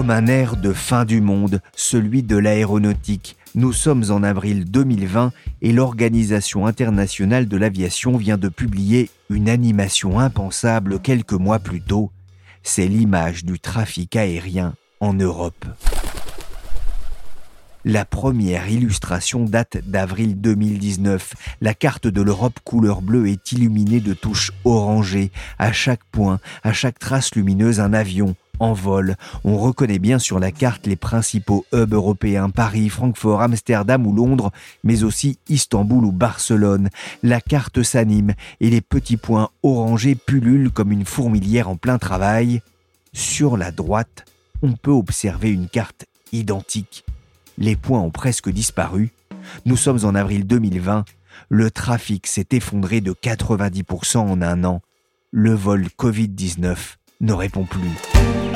Comme un air de fin du monde, celui de l'aéronautique. Nous sommes en avril 2020 et l'Organisation internationale de l'aviation vient de publier une animation impensable quelques mois plus tôt. C'est l'image du trafic aérien en Europe. La première illustration date d'avril 2019. La carte de l'Europe couleur bleue est illuminée de touches orangées. À chaque point, à chaque trace lumineuse, un avion, en vol. On reconnaît bien sur la carte les principaux hubs européens, Paris, Francfort, Amsterdam ou Londres, mais aussi Istanbul ou Barcelone. La carte s'anime et les petits points orangés pullulent comme une fourmilière en plein travail. Sur la droite, on peut observer une carte identique les points ont presque disparu. Nous sommes en avril 2020. Le trafic s'est effondré de 90% en un an. Le vol Covid-19 ne répond plus.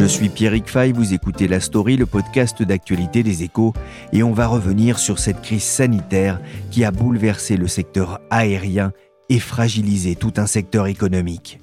Je suis Pierrick Fay, vous écoutez La Story, le podcast d'actualité des échos, et on va revenir sur cette crise sanitaire qui a bouleversé le secteur aérien et fragilisé tout un secteur économique.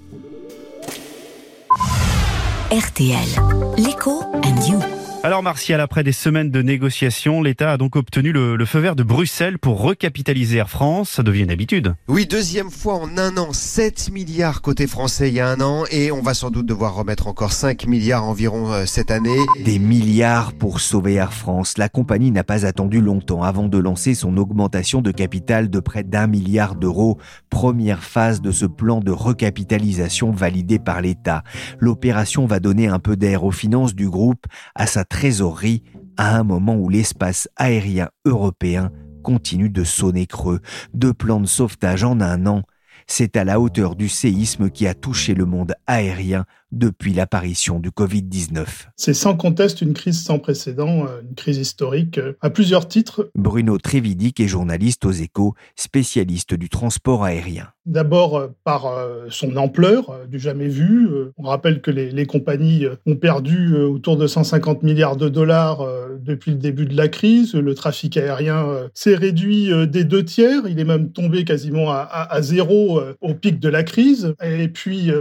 RTL. L'écho and you. Alors Martial, après des semaines de négociations, l'État a donc obtenu le, feu vert de Bruxelles pour recapitaliser Air France. Ça devient une habitude. Oui, deuxième fois en un an, 7 milliards côté français il y a un an et on va sans doute devoir remettre encore 5 milliards environ euh, cette année. Des milliards pour sauver Air France. La compagnie n'a pas attendu longtemps avant de lancer son augmentation de capital de près d'un milliard d'euros. Première phase de ce plan de recapitalisation validé par l'État. L'opération va donner un peu d'air aux finances du groupe, à sa trésorerie à un moment où l'espace aérien européen continue de sonner creux. Deux plans de sauvetage en un an, c'est à la hauteur du séisme qui a touché le monde aérien depuis l'apparition du Covid-19. C'est sans conteste une crise sans précédent, euh, une crise historique euh, à plusieurs titres. Bruno Trévidic est journaliste aux échos, spécialiste du transport aérien. D'abord euh, par son ampleur, du jamais vu. On rappelle que les, compagnies ont perdu autour de 150 milliards de dollars depuis le début de la crise. Le trafic aérien s'est réduit des deux tiers. Il est même tombé quasiment à, à zéro au pic de la crise. Et puis,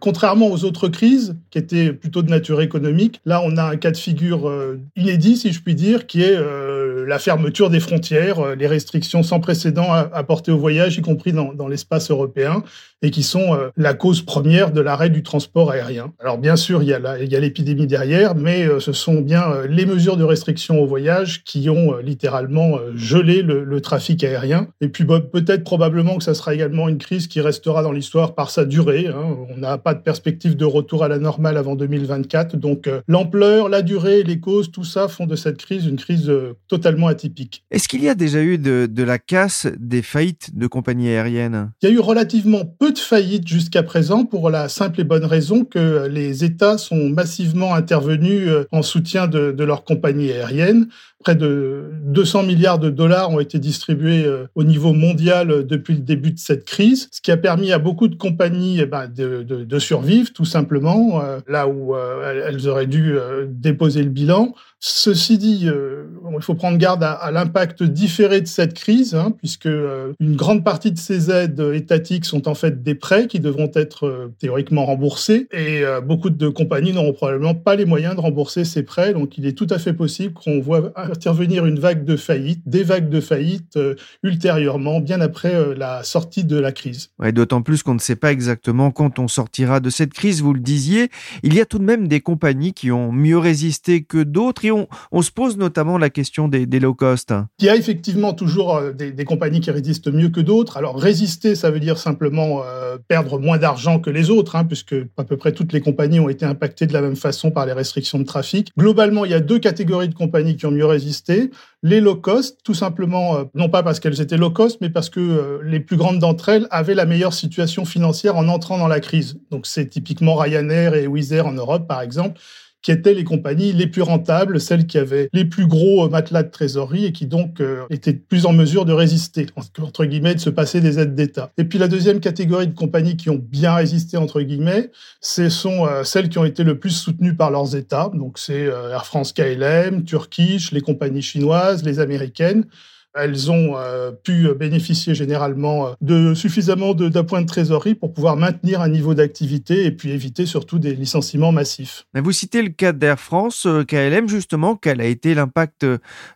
contrairement aux autres crises qui étaient plutôt de nature économique, là on a un cas de figure euh, inédit, si je puis dire, qui est euh, la fermeture des frontières, euh, les restrictions sans précédent apportées au voyage, y compris dans, l'espace européen, et qui sont la cause première de l'arrêt du transport aérien. Alors bien sûr, il y a l'épidémie derrière, mais ce sont bien les mesures de restriction au voyage qui ont littéralement gelé le, trafic aérien. Et puis peut-être probablement que ça sera également une crise qui restera dans l'histoire par sa durée. Hein. On a pas de perspective de retour à la normale avant 2024. Donc euh, l'ampleur, la durée, les causes, tout ça font de cette crise une crise euh, totalement atypique. Est-ce qu'il y a déjà eu de, de, la casse des faillites de compagnies aériennes? Il y a eu relativement peu de faillites jusqu'à présent pour la simple et bonne raison que les États sont massivement intervenus euh, en soutien de, de leurs compagnies aériennes. Près de 200 milliards de dollars ont été distribués au niveau mondial depuis le début de cette crise, ce qui a permis à beaucoup de compagnies eh ben, de, survivre, tout simplement, euh, là où euh, elles auraient dû euh, déposer le bilan. Ceci dit, euh, il faut prendre garde à, l'impact différé de cette crise, hein, puisque euh, une grande partie de ces aides étatiques sont en fait des prêts qui devront être euh, théoriquement remboursés, et beaucoup de compagnies n'auront probablement pas les moyens de rembourser ces prêts. Donc, il est tout à fait possible qu'on voit intervenir une vague de faillite, des vagues de faillite ultérieurement, bien après la sortie de la crise. Ouais, D'autant plus qu'on ne sait pas exactement quand on sortira de cette crise. Vous le disiez, il y a tout de même des compagnies qui ont mieux résisté que d'autres on, se pose notamment la question des, low cost. Il y a effectivement toujours euh, des, compagnies qui résistent mieux que d'autres. Alors résister, ça veut dire simplement euh, perdre moins d'argent que les autres, hein, puisque à peu près toutes les compagnies ont été impactées de la même façon par les restrictions de trafic. Globalement, il y a deux catégories de compagnies qui ont mieux résisté. Les low cost, tout simplement, euh, non pas parce qu'elles étaient low cost, mais parce que les plus grandes d'entre elles avaient la meilleure situation financière en entrant dans la crise. Donc c'est typiquement Ryanair et Wizz Air en Europe, par exemple qui étaient les compagnies les plus rentables, celles qui avaient les plus gros euh, matelas de trésorerie et qui donc euh, étaient plus en mesure de résister, entre guillemets, de se passer des aides d'État. Et puis la deuxième catégorie de compagnies qui ont bien résisté, entre guillemets, ce sont euh, celles qui ont été le plus soutenues par leurs États. Donc c'est Air France KLM, Turkish, les compagnies chinoises, les américaines. Elles ont euh, pu bénéficier généralement euh, de suffisamment d'appoints de, de trésorerie pour pouvoir maintenir un niveau d'activité et puis éviter surtout des licenciements massifs. Mais vous citez le cas d'Air France, euh, KLM justement, quel a été l'impact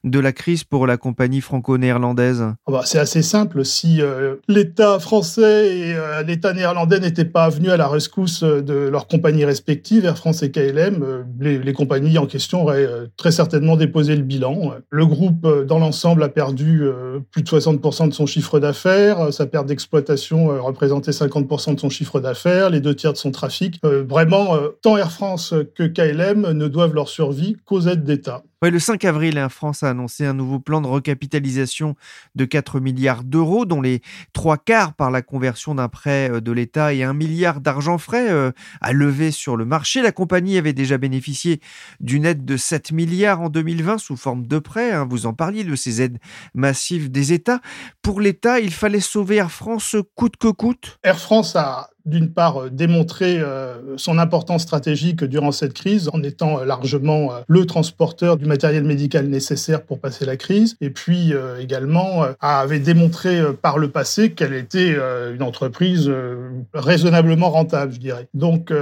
de la crise pour la compagnie franco-néerlandaise? Ah bah, C'est assez simple. Si l'État français et l'État néerlandais n'étaient pas venus à la rescousse de leurs compagnies respectives, Air France et KLM, les, les compagnies en question auraient très certainement déposé le bilan. Le groupe, dans l'ensemble, a perdu euh, plus de 60% de son chiffre d'affaires. Euh, sa perte d'exploitation euh, représentait 50% de son chiffre d'affaires, les deux tiers de son trafic. vraiment, tant Air France que KLM ne doivent leur survie qu'aux aides d'État le 5 avril, Air France a annoncé un nouveau plan de recapitalisation de 4 milliards d'euros, dont les trois quarts par la conversion d'un prêt euh, de l'État et un milliard d'argent frais euh, à lever sur le marché. La compagnie avait déjà bénéficié d'une aide de 7 milliards en 2020 sous forme de prêt. Hein. vous en parliez de ces aides massives des États. Pour l'État, il fallait sauver Air France coûte que coûte? Air France a d'une part, euh, démontrer euh, son importance stratégique durant cette crise en étant euh, largement le transporteur du matériel médical nécessaire pour passer la crise, et puis également avait démontré par le passé qu'elle était une entreprise raisonnablement rentable, je dirais. Donc,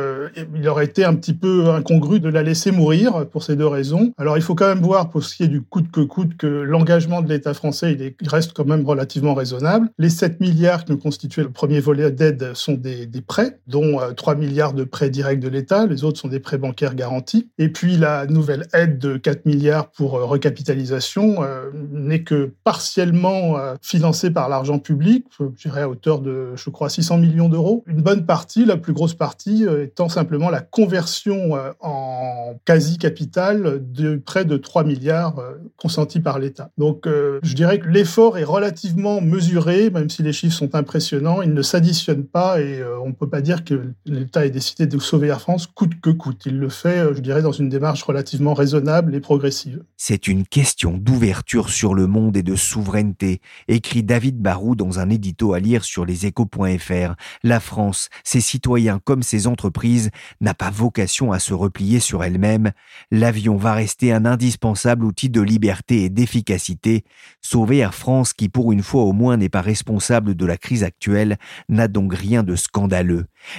il aurait été un petit peu incongru de la laisser mourir pour ces deux raisons. Alors, il faut quand même voir, pour ce qui est du coût que coûte, que l'engagement de l'État français, il, reste quand même relativement raisonnable. Les 7 milliards qui constituaient le premier volet d'aide sont des des prêts, dont 3 euh, milliards de prêts directs de l'État, les autres sont des prêts bancaires garantis. Et puis la nouvelle aide de 4 milliards pour euh, recapitalisation euh, n'est que partiellement financée par l'argent public, je dirais à hauteur de, je crois, 600 millions d'euros. Une bonne partie, la plus grosse partie, étant simplement la conversion en quasi-capital de près de 3 milliards consentis par l'État. Donc je dirais que l'effort est relativement mesuré, même si les chiffres sont impressionnants, il ne s'additionne pas et on ne peut pas dire que l'État ait décidé de sauver Air France coûte que coûte. Il le fait, euh, je dirais, dans une démarche relativement raisonnable et progressive. C'est une question d'ouverture sur le monde et de souveraineté, écrit David Barou dans un édito à lire sur leséchos.fr. La France, ses citoyens comme ses entreprises, n'a pas vocation à se replier sur elle-même. L'avion va rester un indispensable outil de liberté et d'efficacité. Sauver Air France, qui pour une fois au moins n'est pas responsable de la crise actuelle, n'a donc rien de scandaleux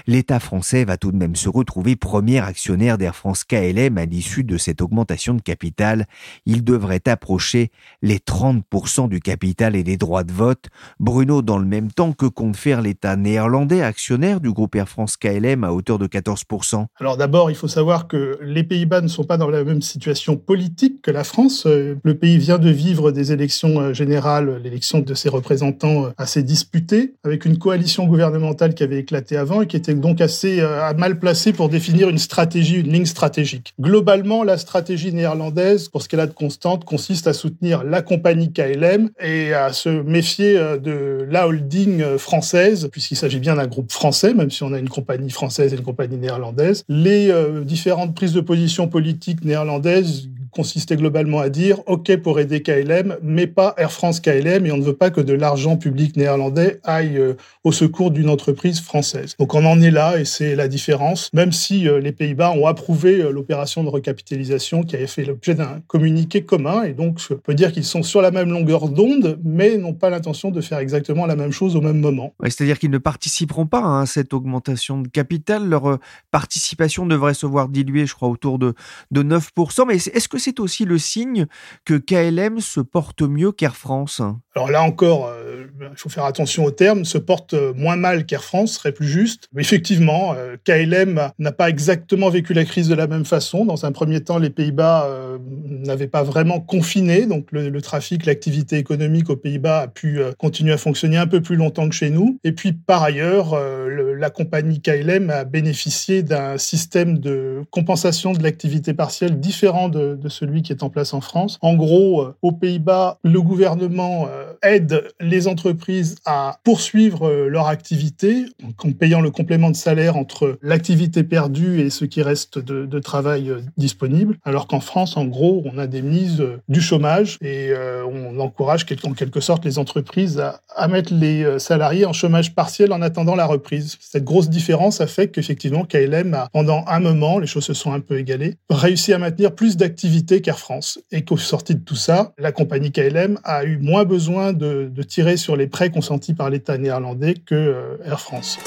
L'État français va tout de même se retrouver premier actionnaire d'Air France KLM à l'issue de cette augmentation de capital. Il devrait approcher les 30% du capital et des droits de vote. Bruno, dans le même temps, que compte faire l'État néerlandais actionnaire du groupe Air France KLM à hauteur de 14% Alors d'abord, il faut savoir que les Pays-Bas ne sont pas dans la même situation politique que la France. Le pays vient de vivre des élections euh, générales, l'élection de ses représentants euh, assez disputées, avec une coalition gouvernementale qui avait éclaté avant et qui était donc assez euh, mal placé pour définir une stratégie, une ligne stratégique. Globalement, la stratégie néerlandaise, pour ce qu'elle a de constante, consiste à soutenir la compagnie KLM et à se méfier euh, de la holding euh, française, puisqu'il s'agit bien d'un groupe français, même si on a une compagnie française et une compagnie néerlandaise. Les différentes prises de position politiques néerlandaises consistait globalement à dire OK pour aider KLM, mais pas Air France KLM, et on ne veut pas que de l'argent public néerlandais aille euh, au secours d'une entreprise française. Donc on en est là, et c'est la différence, même si euh, les Pays-Bas ont approuvé euh, l'opération de recapitalisation qui avait fait l'objet d'un communiqué commun, et donc je peux dire qu'ils sont sur la même longueur d'onde, mais n'ont pas l'intention de faire exactement la même chose au même moment. C'est-à-dire qu'ils ne participeront pas à cette augmentation de capital, leur participation devrait se voir diluée, je crois, autour de, de 9%, mais est-ce que c'est aussi le signe que KLM se porte mieux qu'Air France? Alors là encore, euh, il faut faire attention aux termes, se porte moins mal qu'Air France, serait plus juste. Mais effectivement, euh, KLM n'a pas exactement vécu la crise de la même façon. Dans un premier temps, les Pays-Bas euh, n'avaient pas vraiment confiné, donc le, trafic, l'activité économique aux Pays-Bas a pu continuer à fonctionner un peu plus longtemps que chez nous. Et puis par ailleurs, le, la compagnie KLM a bénéficié d'un système de compensation de l'activité partielle différent de, celui qui est en place en France. En gros, euh, aux Pays-Bas, le gouvernement euh, aide les entreprises à poursuivre euh, leur activité en payant le complément de salaire entre l'activité perdue et ce qui reste de, travail disponible. Alors qu'en France, en gros, on des mises du chômage et on encourage en quelque sorte les entreprises à, à mettre les salariés en chômage partiel en attendant la reprise. Cette grosse différence a fait qu'effectivement KLM a, pendant un moment, les choses se sont un peu égalées, réussi à maintenir plus d'activité qu'Air France. Et qu'au sorti de tout ça, la compagnie KLM a eu moins besoin de, de tirer sur les prêts consentis par l'État néerlandais que euh, Air France.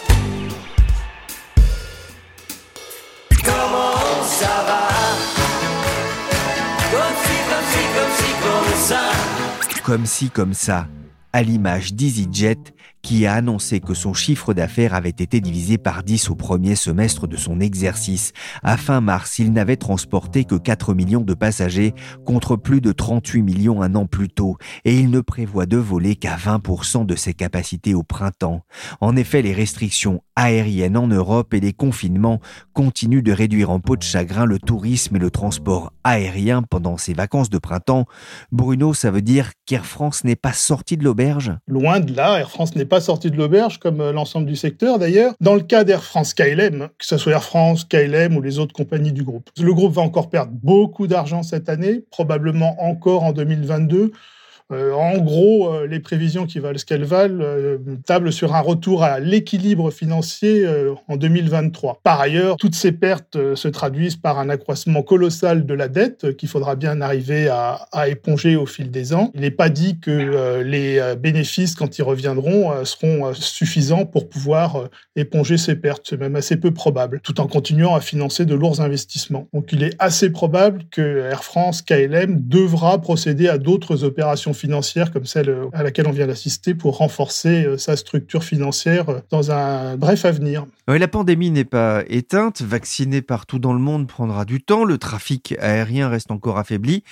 Comment ça va? Comme si, comme si, comme si, comme ça. Comme si, comme ça, à l'image d'EasyJet qui a annoncé que son chiffre d'affaires avait été divisé par 10 au premier semestre de son exercice. À fin mars, il n'avait transporté que 4 millions de passagers contre plus de 38 millions un an plus tôt et il ne prévoit de voler qu'à 20% de ses capacités au printemps. En effet, les restrictions aériennes en Europe et les confinements continuent de réduire en peau de chagrin le tourisme et le transport aérien pendant ces vacances de printemps. Bruno, ça veut dire qu'Air France n'est pas sorti de l'auberge? Loin de là, Air France n'est pas sorti de l'auberge, comme euh, l'ensemble du secteur d'ailleurs. Dans le cas d'Air France KLM, que ce soit Air France, KLM ou les autres compagnies du groupe, le groupe va encore perdre beaucoup d'argent cette année, probablement encore en 2022. Euh, en gros, euh, les prévisions qui valent ce qu'elles valent euh, tablent sur un retour à l'équilibre financier en 2023. Par ailleurs, toutes ces pertes se traduisent par un accroissement colossal de la dette qu'il faudra bien arriver à, à, éponger au fil des ans. Il n'est pas dit que les bénéfices, quand ils reviendront, seront suffisants pour pouvoir éponger ces pertes. C'est même assez peu probable, tout en continuant à financer de lourds investissements. Donc il est assez probable que Air France, KLM devra procéder à d'autres opérations financière comme celle à laquelle on vient d'assister pour renforcer euh, sa structure financière euh, dans un bref avenir. La pandémie n'est pas éteinte, vacciner partout dans le monde prendra du temps, le trafic aérien reste encore affaibli.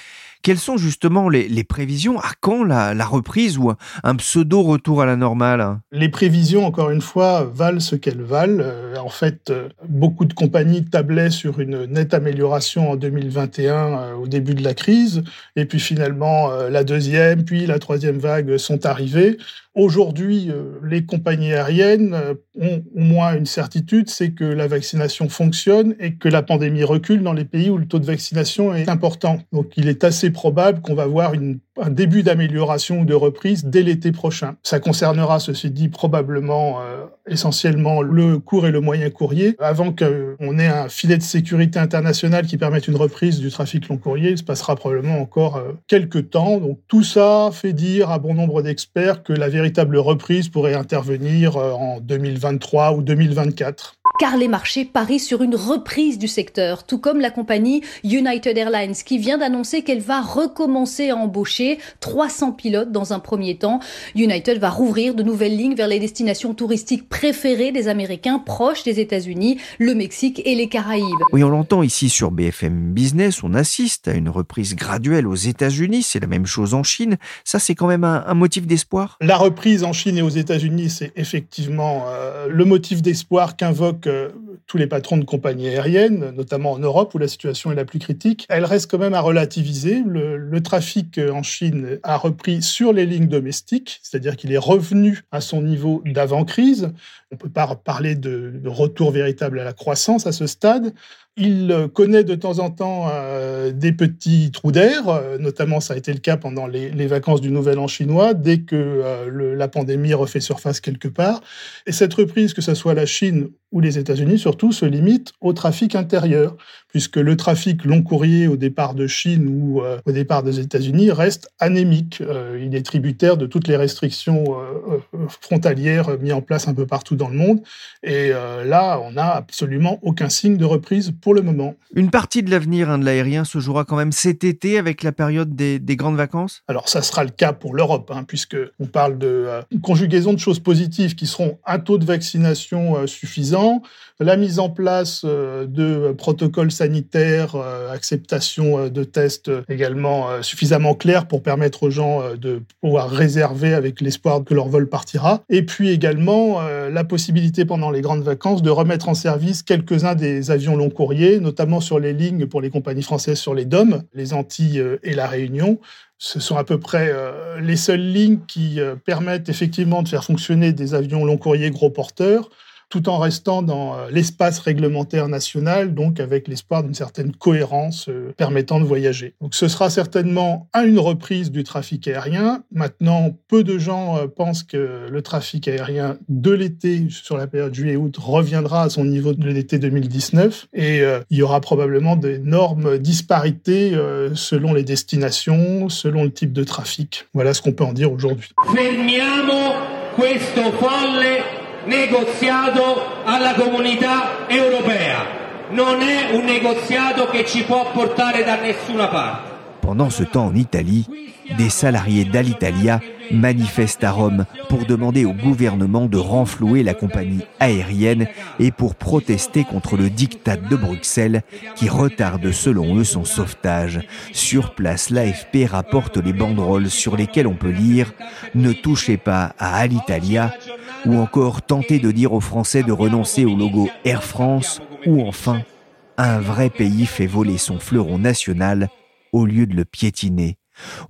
Quelles sont justement les, prévisions? À quand la, reprise ou un pseudo retour à la normale? Les prévisions, encore une fois, valent ce qu'elles valent. Euh, en fait, euh, beaucoup de compagnies tablaient sur une nette amélioration en 2021 euh, au début de la crise, et puis finalement la deuxième, puis la troisième vague sont arrivées. Aujourd'hui, euh, les compagnies aériennes euh, ont au moins une certitude, c'est que la vaccination fonctionne et que la pandémie recule dans les pays où le taux de vaccination est important. Donc il est assez probable qu'on va voir une, un début d'amélioration ou de reprise dès l'été prochain. Ça concernera, ceci dit, probablement euh, essentiellement le court et le moyen courrier. Avant qu'on ait un filet de sécurité international qui permette une reprise du trafic long courrier, il se passera probablement encore euh, quelques temps. Donc tout ça fait dire à bon nombre d'experts que la véritable reprise pourrait intervenir euh, en 2023 ou 2024 car les marchés parient sur une reprise du secteur, tout comme la compagnie United Airlines qui vient d'annoncer qu'elle va recommencer à embaucher 300 pilotes dans un premier temps. United va rouvrir de nouvelles lignes vers les destinations touristiques préférées des Américains proches des États-Unis, le Mexique et les Caraïbes. Oui, on l'entend ici sur BFM Business, on assiste à une reprise graduelle aux États-Unis, c'est la même chose en Chine. Ça, c'est quand même un, un motif d'espoir? La reprise en Chine et aux États-Unis, c'est effectivement euh, le motif d'espoir qu'invoque to tous les patrons de compagnies aériennes, notamment en Europe où la situation est la plus critique, elle reste quand même à relativiser. Le, trafic en Chine a repris sur les lignes domestiques, c'est-à-dire qu'il est revenu à son niveau d'avant-crise. On ne peut pas parler de, retour véritable à la croissance à ce stade, il connaît de temps en temps euh, des petits trous d'air, euh, notamment ça a été le cas pendant les, vacances du Nouvel An chinois, dès que euh, la pandémie refait surface quelque part. Et cette reprise, que ce soit la Chine ou les États-Unis, surtout, se limite au trafic intérieur, puisque le trafic long courrier au départ de Chine ou euh, au départ des États-Unis reste anémique. Euh, il est tributaire de toutes les restrictions frontalières mises en place un peu partout dans le monde. Et là, on n'a absolument aucun signe de reprise pour le moment. Une partie de l'avenir hein, de l'aérien se jouera quand même cet été avec la période des, des grandes vacances? Alors ça sera le cas pour l'Europe, hein, puisque on parle de euh, conjugaison de choses positives qui seront un taux de vaccination euh, suffisant, la mise en place euh, de protocoles sanitaires, euh, acceptation euh, de tests également suffisamment clairs pour permettre aux gens de pouvoir réserver avec l'espoir que leur vol partira, et puis également la possibilité pendant les grandes vacances de remettre en service quelques-uns des avions long courrier, notamment sur les lignes pour les compagnies françaises sur les DOM, les Antilles et la Réunion. Ce sont à peu près les seules lignes qui permettent effectivement de faire fonctionner des avions long courrier gros porteurs, tout en restant dans euh, l'espace réglementaire national, donc avec l'espoir d'une certaine cohérence euh, permettant de voyager. Donc ce sera certainement à une reprise du trafic aérien. Maintenant, peu de gens euh, pensent que le trafic aérien de l'été, sur la période juillet-août, reviendra à son niveau de l'été 2019. Et il y aura probablement d'énormes disparités selon les destinations, selon le type de trafic. Voilà ce qu'on peut en dire aujourd'hui. Alla comunità europea. Non è un che ci può portare da nessuna parte. Pendant ce temps en Italie, des salariés d'Alitalia manifestent à Rome pour demander au gouvernement de renflouer la compagnie aérienne et pour protester contre le diktat de Bruxelles qui retarde selon eux son sauvetage. Sur place, l'AFP rapporte les banderoles sur lesquelles on peut lire Ne touchez pas à Alitalia ou encore tenter de dire aux Français de renoncer au logo Air France ou enfin un vrai pays fait voler son fleuron national au lieu de le piétiner.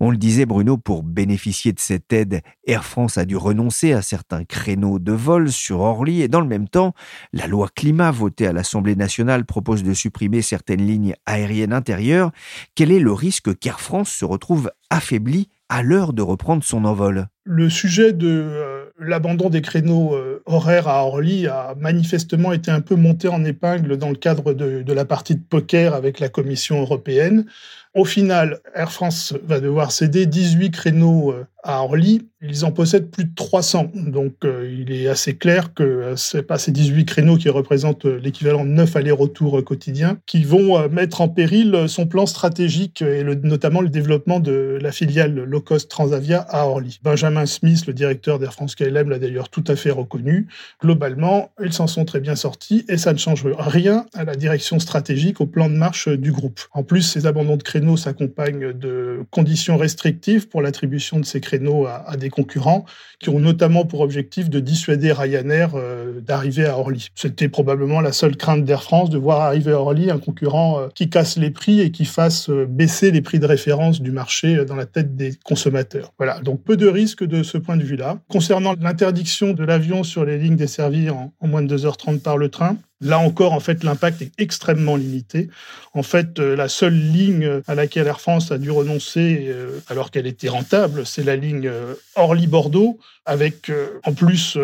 On le disait Bruno, pour bénéficier de cette aide, Air France a dû renoncer à certains créneaux de vol sur Orly et dans le même temps, la loi climat votée à l'Assemblée nationale propose de supprimer certaines lignes aériennes intérieures. Quel est le risque qu'Air France se retrouve affaibli à l'heure de reprendre son envol? Le sujet de euh, l'abandon des créneaux euh, horaires à Orly a manifestement été un peu monté en épingle dans le cadre de, la partie de poker avec la Commission européenne. Au final, Air France va devoir céder 18 créneaux euh, à Orly. Ils en possèdent plus de 300. Donc, euh, il est assez clair que euh, c'est pas ces 18 créneaux qui représentent euh, l'équivalent de 9 allers-retours quotidiens qui vont mettre en péril son plan stratégique et notamment le développement de la filiale low cost Transavia à Orly. Benjamin Smith, le directeur d'Air France KLM, l'a d'ailleurs tout à fait reconnu. Globalement, ils s'en sont très bien sortis et ça ne change rien à la direction stratégique, au plan de marche du groupe. En plus, ces abandons de créneaux s'accompagnent de conditions restrictives pour l'attribution de ces créneaux à, des concurrents qui ont notamment pour objectif de dissuader Ryanair euh, d'arriver à Orly. C'était probablement la seule crainte d'Air France de voir arriver à Orly un concurrent euh, qui casse les prix et qui fasse euh, baisser les prix de référence du marché dans la tête des consommateurs. Voilà, donc peu de risques de ce point de vue-là. Concernant l'interdiction de l'avion sur les lignes desservies en, en moins de 2h30 par le train, Là encore, en fait, l'impact est extrêmement limité. En fait, euh, la seule ligne à laquelle Air France a dû renoncer, euh, alors qu'elle était rentable, c'est la ligne euh, Orly-Bordeaux, avec en plus,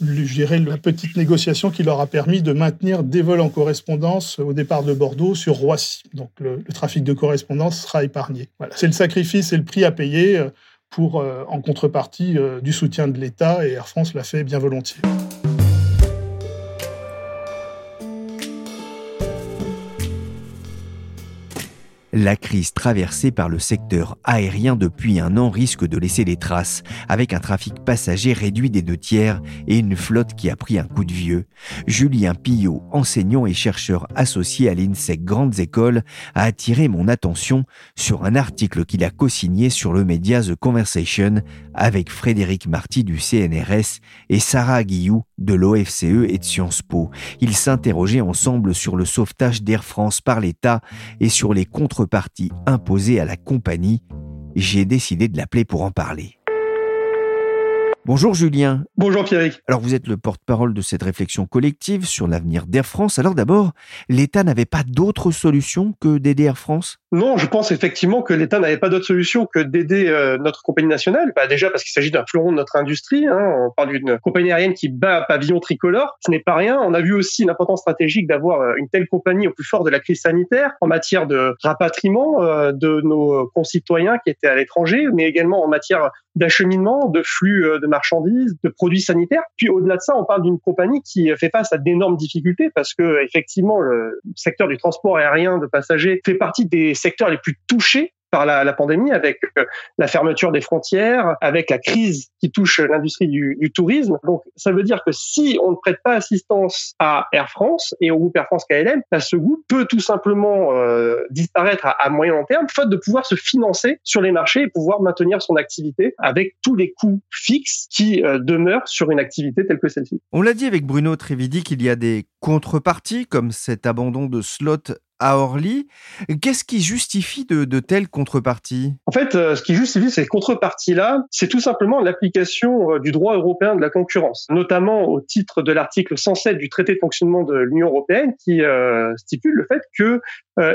je dirais, la petite négociation qui leur a permis de maintenir des vols en correspondance au départ de Bordeaux sur Roissy. Donc le, trafic de correspondance sera épargné. C'est le sacrifice et le prix à payer pour, en contrepartie du soutien de l'État, et Air France l'a fait bien volontiers. La crise traversée par le secteur aérien depuis un an risque de laisser des traces, avec un trafic passager réduit des deux tiers et une flotte qui a pris un coup de vieux. Julien Pillot, enseignant et chercheur associé à l'INSEC Grandes Écoles, a attiré mon attention sur un article qu'il a co-signé sur le média The Conversation avec Frédéric Marty du CNRS et Sarah Guillou de l'OFCE et de Sciences Po. Ils s'interrogeaient ensemble sur le sauvetage d'Air France par l'État et sur les contreparties imposées à la compagnie. J'ai décidé de l'appeler pour en parler. Bonjour Julien. Bonjour Pierrick. Alors vous êtes le porte-parole de cette réflexion collective sur l'avenir d'Air France. Alors d'abord, l'État n'avait pas d'autre solution que d'aider Air France? Non, je pense effectivement que l'État n'avait pas d'autre solution que d'aider euh, notre compagnie nationale. Bah, déjà parce qu'il s'agit d'un fleuron de notre industrie. Hein. On parle d'une compagnie aérienne qui bat pavillon tricolore. Ce n'est pas rien. On a vu aussi l'importance stratégique d'avoir euh, une telle compagnie au plus fort de la crise sanitaire en matière de rapatriement euh, de nos concitoyens qui étaient à l'étranger, mais également en matière d'acheminement, de flux de marchandises, de produits sanitaires. Puis au-delà de ça, on parle d'une compagnie qui fait face à d'énormes difficultés parce que effectivement le secteur du transport aérien de passagers fait partie des secteurs les plus touchés par la, pandémie, avec euh, la fermeture des frontières, avec la crise qui touche l'industrie du, tourisme. Donc, ça veut dire que si on ne prête pas assistance à Air France et au groupe Air France KLM, bah, ce groupe peut tout simplement euh, disparaître à, moyen long terme, faute de pouvoir se financer sur les marchés et pouvoir maintenir son activité avec tous les coûts fixes qui euh, demeurent sur une activité telle que celle-ci. On l'a dit avec Bruno Trévidi qu'il y a des contreparties comme cet abandon de slot à Orly. Qu'est-ce qui justifie de, telles contreparties? En fait, euh, ce qui justifie ces contreparties-là, c'est tout simplement l'application euh, du droit européen de la concurrence, notamment au titre de l'article 107 du traité de fonctionnement de l'Union européenne qui euh, stipule le fait que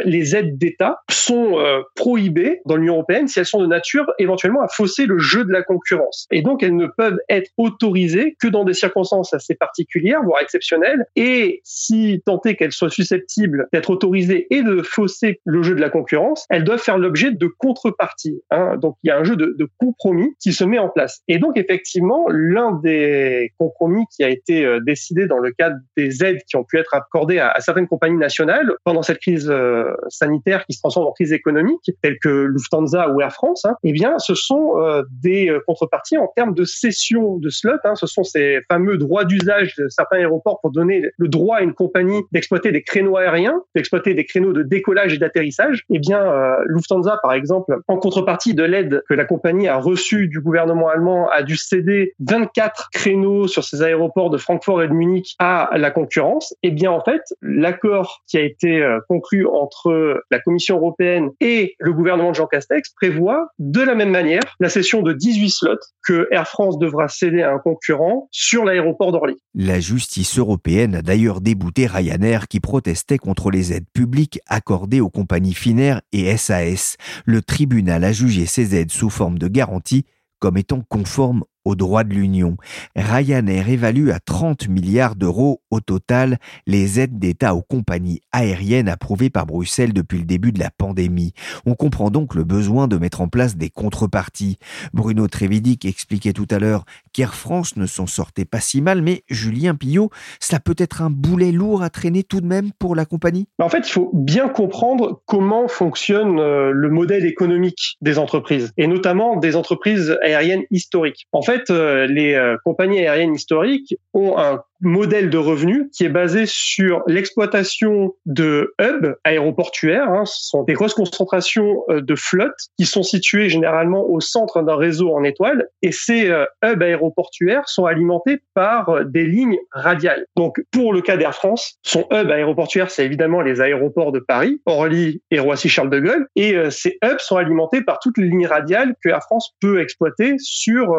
les aides d'État sont prohibées dans l'Union européenne si elles sont de nature éventuellement à fausser le jeu de la concurrence. Et donc, elles ne peuvent être autorisées que dans des circonstances assez particulières, voire exceptionnelles. Et si tant est qu'elles soient susceptibles d'être autorisées et de fausser le jeu de la concurrence, elles doivent faire l'objet de contreparties. Hein. Donc, il y a un jeu de, compromis qui se met en place. Et donc, effectivement, l'un des compromis qui a été euh, décidé dans le cadre des aides qui ont pu être accordées à, certaines compagnies nationales pendant cette crise euh, sanitaire qui se transforme en crise économique, telle que Lufthansa ou Air France, hein, eh bien, ce sont euh, des contreparties en termes de cession de slots. Hein, ce sont ces fameux droits d'usage de certains aéroports pour donner le droit à une compagnie d'exploiter des créneaux aériens, d'exploiter des créneaux de décollage et d'atterrissage. Eh bien, Lufthansa, par exemple, en contrepartie de l'aide que la compagnie a reçue du gouvernement allemand, a dû céder 24 créneaux sur ses aéroports de Francfort et de Munich à la concurrence. Eh bien, en fait, l'accord qui a été conclu en entre la Commission européenne et le gouvernement de Jean Castex prévoit de la même manière la cession de 18 slots que Air France devra céder à un concurrent sur l'aéroport d'Orly. La justice européenne a d'ailleurs débouté Ryanair qui protestait contre les aides publiques accordées aux compagnies Finnair et SAS. Le tribunal a jugé ces aides sous forme de garantie comme étant conformes aux droits de l'Union. Ryanair évalue à 30 milliards d'euros au total les aides d'État aux compagnies aériennes approuvées par Bruxelles depuis le début de la pandémie. On comprend donc le besoin de mettre en place des contreparties. Bruno Trévidic expliquait tout à l'heure qu'Air France ne s'en sortait pas si mal, mais Julien Pillot, cela peut être un boulet lourd à traîner tout de même pour la compagnie? En fait, il faut bien comprendre comment fonctionne euh, le modèle économique des entreprises, et notamment des entreprises aériennes historiques. En fait, fait, euh, les euh, compagnies aériennes historiques ont un modèle de revenu qui est basé sur l'exploitation de hubs aéroportuaires. Hein. Ce sont des grosses concentrations euh, de flottes qui sont situées généralement au centre d'un réseau en étoile. Et ces euh, hubs aéroportuaires sont alimentés par euh, des lignes radiales. Donc, pour le cas d'Air France, son hub aéroportuaire, c'est évidemment les aéroports de Paris, Orly et Roissy-Charles de Gaulle. Et ces hubs sont alimentés par toutes les lignes radiales que Air France peut exploiter sur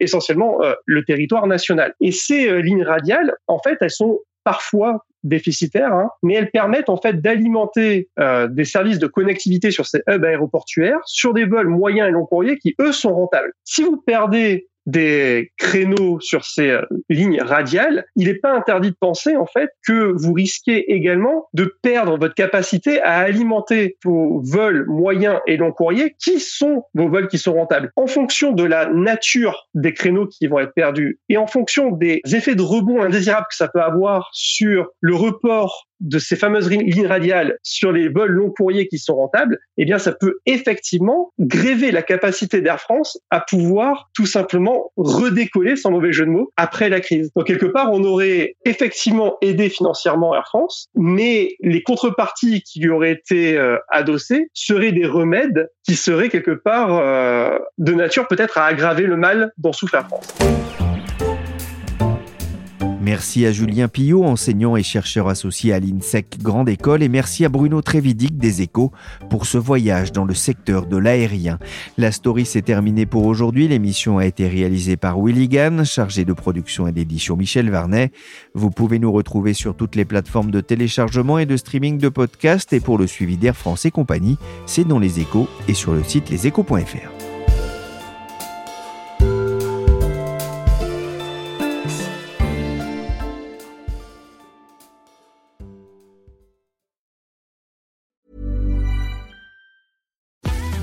essentiellement le territoire national. Et ces lignes radiales en fait, elles sont parfois déficitaires, hein, mais elles permettent en fait d'alimenter euh, des services de connectivité sur ces hubs aéroportuaires sur des vols moyens et long courriers qui eux sont rentables. Si vous perdez des créneaux sur ces euh, lignes radiales, il n'est pas interdit de penser en fait que vous risquez également de perdre votre capacité à alimenter vos vols moyens et long courriers qui sont vos vols qui sont rentables. En fonction de la nature des créneaux qui vont être perdus et en fonction des effets de rebond indésirables que ça peut avoir sur le report de ces fameuses lignes radiales sur les vols long courriers qui sont rentables, eh bien, ça peut effectivement gréver la capacité d'Air France à pouvoir tout simplement redécoller, sans mauvais jeu de mots, après la crise. Donc, quelque part, on aurait effectivement aidé financièrement Air France, mais les contreparties qui lui auraient été euh, adossées seraient des remèdes qui seraient quelque part euh, de nature peut-être à aggraver le mal dont souffre Air France. Merci à Julien Pillot, enseignant et chercheur associé à l'INSEC Grande École, et merci à Bruno Trévidic des Échos pour ce voyage dans le secteur de l'aérien. La story s'est terminée pour aujourd'hui. L'émission a été réalisée par Willy Gann, chargé de production et d'édition Michel Varnet. Vous pouvez nous retrouver sur toutes les plateformes de téléchargement et de streaming de podcasts. Et pour le suivi d'Air France et compagnie, c'est dans les échos et sur le site leséchos.fr.